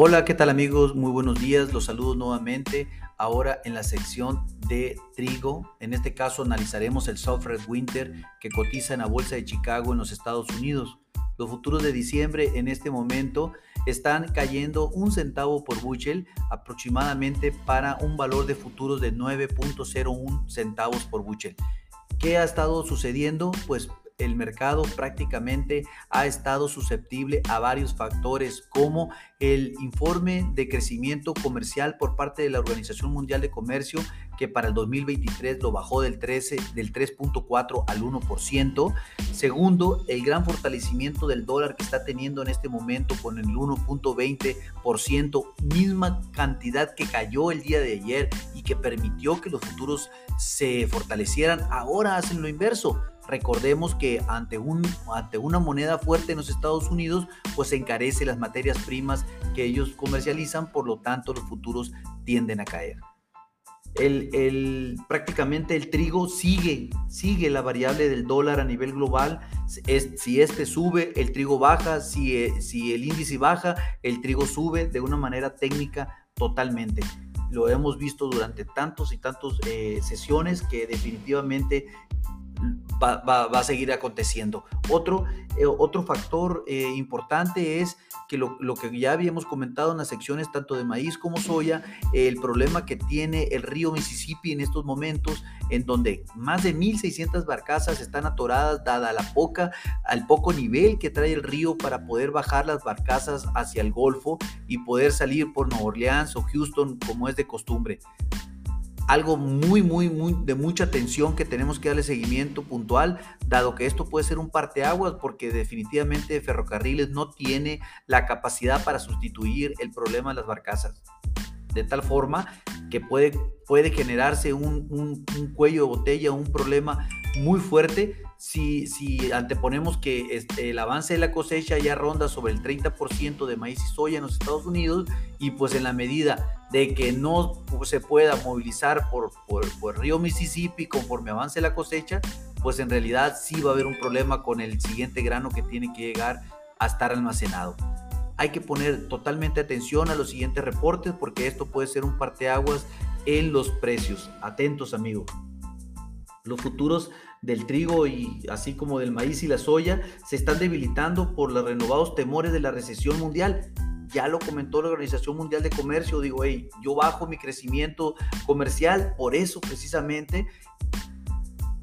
Hola, ¿qué tal amigos? Muy buenos días, los saludo nuevamente. Ahora en la sección de trigo, en este caso analizaremos el Software Winter que cotiza en la Bolsa de Chicago en los Estados Unidos. Los futuros de diciembre en este momento están cayendo un centavo por bushel aproximadamente para un valor de futuros de 9.01 centavos por bushel. ¿Qué ha estado sucediendo? Pues el mercado prácticamente ha estado susceptible a varios factores como el informe de crecimiento comercial por parte de la Organización Mundial de Comercio que para el 2023 lo bajó del 13 del 3.4 al 1%. Segundo, el gran fortalecimiento del dólar que está teniendo en este momento con el 1.20%, misma cantidad que cayó el día de ayer y que permitió que los futuros se fortalecieran, ahora hacen lo inverso Recordemos que ante, un, ante una moneda fuerte en los Estados Unidos, pues se encarece las materias primas que ellos comercializan, por lo tanto los futuros tienden a caer. El, prácticamente el trigo sigue, sigue la variable del dólar a nivel global. Es, si este sube, el trigo baja. Si, eh, si el índice baja, el trigo sube de una manera técnica totalmente lo hemos visto durante tantos y tantos eh, sesiones que definitivamente va, a seguir aconteciendo. Otro, eh, otro factor eh, importante es que lo, que ya habíamos comentado en las secciones tanto de maíz como soya, el problema que tiene el río Mississippi en estos momentos, en donde más de 1.600 barcazas están atoradas, dada la poca, al poco nivel que trae el río para poder bajar las barcazas hacia el Golfo y poder salir por Nueva Orleans o Houston como es de costumbre algo muy, muy, muy de mucha atención que tenemos que darle seguimiento puntual, dado que esto puede ser un parteaguas, porque definitivamente Ferrocarriles no tiene la capacidad para sustituir el problema de las barcazas. De tal forma que puede, puede generarse un, un cuello de botella, un problema muy fuerte si, si anteponemos que este, el avance de la cosecha ya ronda sobre el 30% de maíz y soya en los Estados Unidos y pues en la medida de que no se pueda movilizar por, por, por río Mississippi conforme avance la cosecha, pues en realidad sí va a haber un problema con el siguiente grano que tiene que llegar a estar almacenado. Hay que poner totalmente atención a los siguientes reportes porque esto puede ser un parteaguas en los precios. Atentos amigos. Los futuros del trigo y así como del maíz y la soya se están debilitando por los renovados temores de la recesión mundial. Ya lo comentó la Organización Mundial de Comercio, digo, hey, yo bajo mi crecimiento comercial, por eso precisamente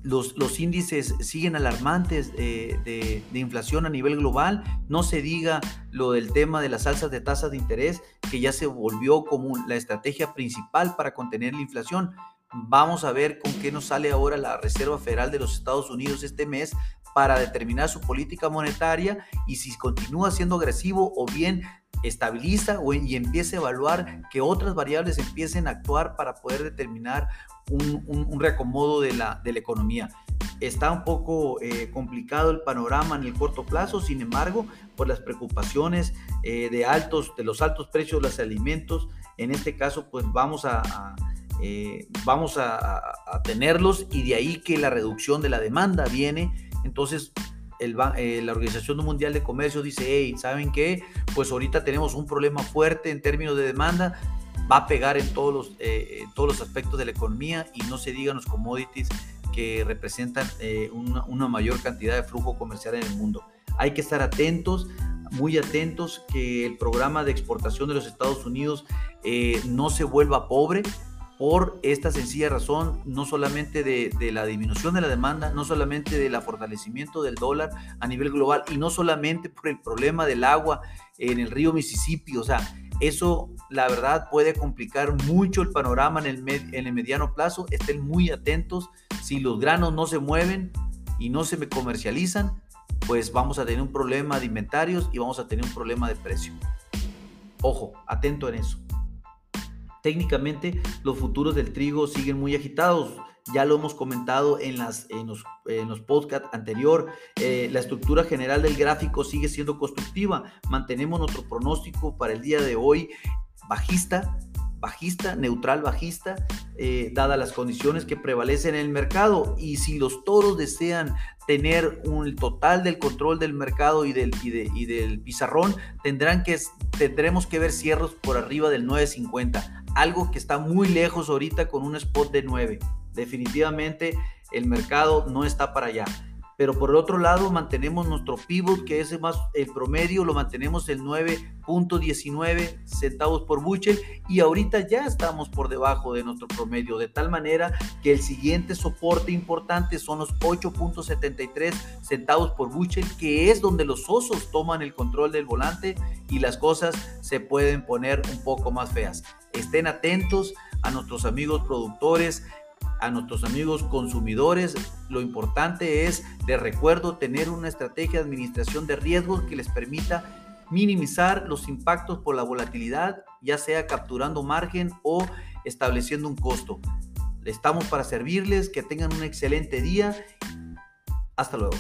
los, los, índices siguen alarmantes de, de, inflación a nivel global. No se diga lo del tema de las alzas de tasas de interés, que ya se volvió como la estrategia principal para contener la inflación. Vamos a ver con qué nos sale ahora la Reserva Federal de los Estados Unidos este mes para determinar su política monetaria y si continúa siendo agresivo o bien estabiliza o, y empiece a evaluar que otras variables empiecen a actuar para poder determinar un, reacomodo de la, de la, economía. Está un poco eh, complicado el panorama en el corto plazo, sin embargo, por las preocupaciones eh, de, altos, de los altos precios de los alimentos, en este caso, pues vamos a eh, vamos a, tenerlos y de ahí que la reducción de la demanda viene. Entonces, eh, la Organización Mundial de Comercio dice, hey, ¿saben qué? Pues ahorita tenemos un problema fuerte en términos de demanda, va a pegar en todos los, eh, todos los aspectos de la economía y no se digan los commodities que representan una, una, mayor cantidad de flujo comercial en el mundo. Hay que estar atentos, muy atentos, que el programa de exportación de los Estados Unidos no se vuelva pobre, por esta sencilla razón, no solamente de, la disminución de la demanda, no solamente del fortalecimiento del dólar a nivel global y no solamente por el problema del agua en el río Mississippi, o sea, eso la verdad puede complicar mucho el panorama en el, en el mediano plazo, estén muy atentos, si los granos no se mueven y no se comercializan, pues vamos a tener un problema de inventarios y vamos a tener un problema de precio. Ojo, atento en eso. Técnicamente los futuros del trigo siguen muy agitados. Ya lo hemos comentado en, los, en los podcasts anterior. Eh, la estructura general del gráfico sigue siendo constructiva. Mantenemos nuestro pronóstico para el día de hoy bajista, bajista, neutral bajista, eh, dadas las condiciones que prevalecen en el mercado. Y si los toros desean tener un total del control del mercado y del, y, del pizarrón, tendrán que, tendremos que ver cierros por arriba del 9.50, algo que está muy lejos ahorita con un spot de 9. Definitivamente el mercado no está para allá pero por el otro lado mantenemos nuestro pivot que es más el promedio lo mantenemos el 9.19 centavos por bushel y ahorita ya estamos por debajo de nuestro promedio de tal manera que el siguiente soporte importante son los 8.73 centavos por bushel que es donde los osos toman el control del volante y las cosas se pueden poner un poco más feas estén atentos a nuestros amigos productores a nuestros amigos consumidores, lo importante es, de recuerdo, tener una estrategia de administración de riesgos que les permita minimizar los impactos por la volatilidad, ya sea capturando margen o estableciendo un costo. Estamos para servirles, que tengan un excelente día. Hasta luego.